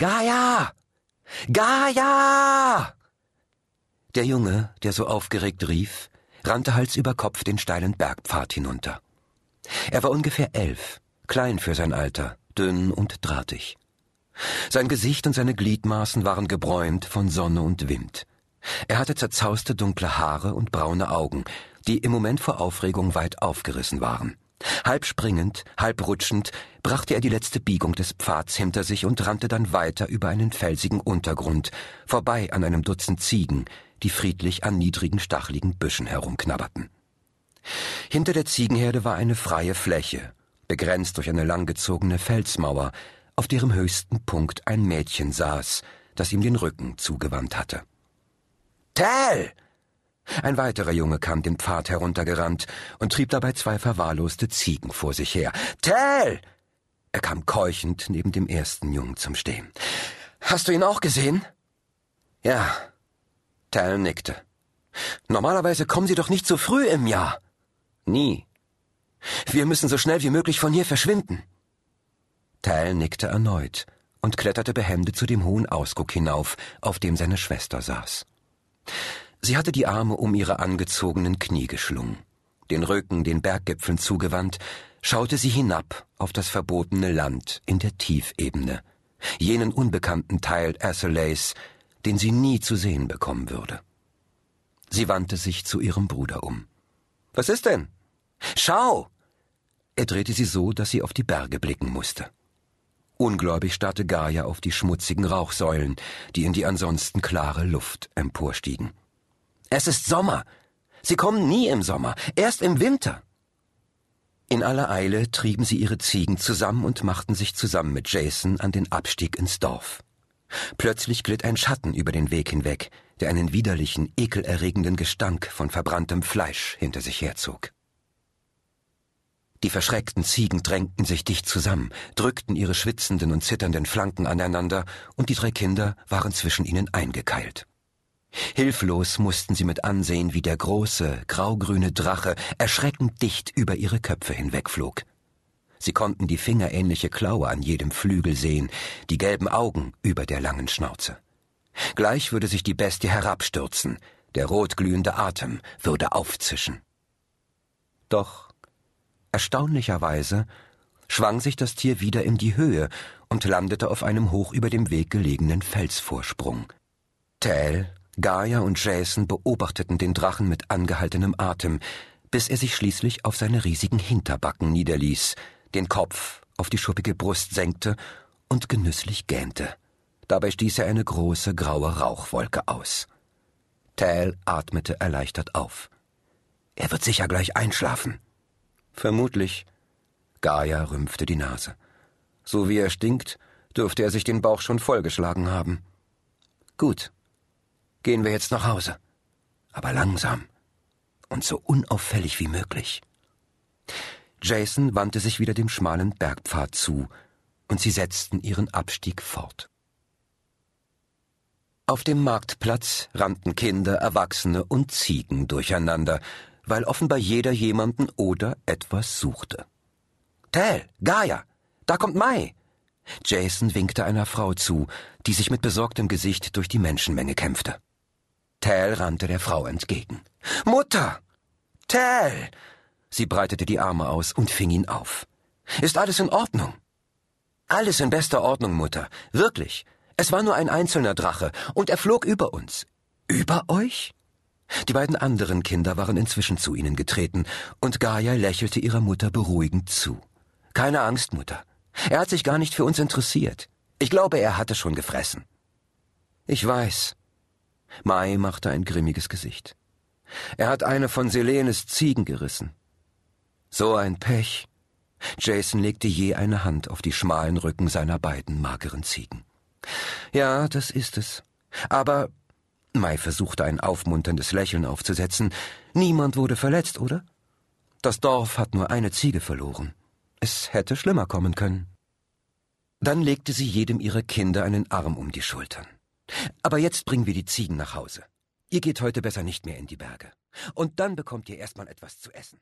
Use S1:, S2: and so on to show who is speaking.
S1: Gaia! Gaia! Der Junge, der so aufgeregt rief, rannte Hals über Kopf den steilen Bergpfad hinunter. Er war ungefähr elf, klein für sein Alter, dünn und drahtig. Sein Gesicht und seine Gliedmaßen waren gebräunt von Sonne und Wind. Er hatte zerzauste dunkle Haare und braune Augen, die im Moment vor Aufregung weit aufgerissen waren. Halb springend, halb rutschend brachte er die letzte Biegung des Pfads hinter sich und rannte dann weiter über einen felsigen Untergrund, vorbei an einem Dutzend Ziegen, die friedlich an niedrigen, stachligen Büschen herumknabberten. Hinter der Ziegenherde war eine freie Fläche, begrenzt durch eine langgezogene Felsmauer, auf deren höchsten Punkt ein Mädchen saß, das ihm den Rücken zugewandt hatte. Tell! Ein weiterer Junge kam den Pfad heruntergerannt und trieb dabei zwei verwahrloste Ziegen vor sich her. Tell! Er kam keuchend neben dem ersten Jungen zum Stehen. Hast du ihn auch gesehen? Ja. Tell nickte. Normalerweise kommen Sie doch nicht so früh im Jahr. Nie. Wir müssen so schnell wie möglich von hier verschwinden. Tal nickte erneut und kletterte behende zu dem hohen Ausguck hinauf, auf dem seine Schwester saß. Sie hatte die Arme um ihre angezogenen Knie geschlungen, den Rücken den Berggipfeln zugewandt, schaute sie hinab auf das verbotene Land in der Tiefebene, jenen unbekannten Teil Assalays, den sie nie zu sehen bekommen würde. Sie wandte sich zu ihrem Bruder um. Was ist denn? Schau! Er drehte sie so, dass sie auf die Berge blicken musste. Ungläubig starrte Gaia auf die schmutzigen Rauchsäulen, die in die ansonsten klare Luft emporstiegen. Es ist Sommer. Sie kommen nie im Sommer, erst im Winter. In aller Eile trieben sie ihre Ziegen zusammen und machten sich zusammen mit Jason an den Abstieg ins Dorf. Plötzlich glitt ein Schatten über den Weg hinweg, der einen widerlichen, ekelerregenden Gestank von verbranntem Fleisch hinter sich herzog. Die verschreckten Ziegen drängten sich dicht zusammen, drückten ihre schwitzenden und zitternden Flanken aneinander, und die drei Kinder waren zwischen ihnen eingekeilt. Hilflos mussten sie mit ansehen, wie der große, graugrüne Drache erschreckend dicht über ihre Köpfe hinwegflog. Sie konnten die fingerähnliche Klaue an jedem Flügel sehen, die gelben Augen über der langen Schnauze. Gleich würde sich die Bestie herabstürzen, der rotglühende Atem würde aufzischen. Doch Erstaunlicherweise schwang sich das Tier wieder in die Höhe und landete auf einem hoch über dem Weg gelegenen Felsvorsprung. Tal, Gaia und Jason beobachteten den Drachen mit angehaltenem Atem, bis er sich schließlich auf seine riesigen Hinterbacken niederließ, den Kopf auf die schuppige Brust senkte und genüsslich gähnte. Dabei stieß er eine große graue Rauchwolke aus. Tal atmete erleichtert auf. Er wird sicher gleich einschlafen. Vermutlich. Gaia rümpfte die Nase. So wie er stinkt, dürfte er sich den Bauch schon vollgeschlagen haben. Gut. Gehen wir jetzt nach Hause. Aber langsam. Und so unauffällig wie möglich. Jason wandte sich wieder dem schmalen Bergpfad zu, und sie setzten ihren Abstieg fort. Auf dem Marktplatz rannten Kinder, Erwachsene und Ziegen durcheinander, weil offenbar jeder jemanden oder etwas suchte. Tell, Gaia, da kommt Mai! Jason winkte einer Frau zu, die sich mit besorgtem Gesicht durch die Menschenmenge kämpfte. Tell rannte der Frau entgegen. Mutter! Tell! Sie breitete die Arme aus und fing ihn auf. Ist alles in Ordnung? Alles in bester Ordnung, Mutter. Wirklich. Es war nur ein einzelner Drache, und er flog über uns. Über euch? Die beiden anderen Kinder waren inzwischen zu ihnen getreten, und Gaia lächelte ihrer Mutter beruhigend zu. Keine Angst, Mutter. Er hat sich gar nicht für uns interessiert. Ich glaube, er hatte schon gefressen. Ich weiß. Mai machte ein grimmiges Gesicht. Er hat eine von Selenes Ziegen gerissen. So ein Pech. Jason legte je eine Hand auf die schmalen Rücken seiner beiden mageren Ziegen. Ja, das ist es. Aber Mai versuchte ein aufmunterndes Lächeln aufzusetzen. Niemand wurde verletzt, oder? Das Dorf hat nur eine Ziege verloren. Es hätte schlimmer kommen können. Dann legte sie jedem ihrer Kinder einen Arm um die Schultern. Aber jetzt bringen wir die Ziegen nach Hause. Ihr geht heute besser nicht mehr in die Berge. Und dann bekommt ihr erstmal etwas zu essen.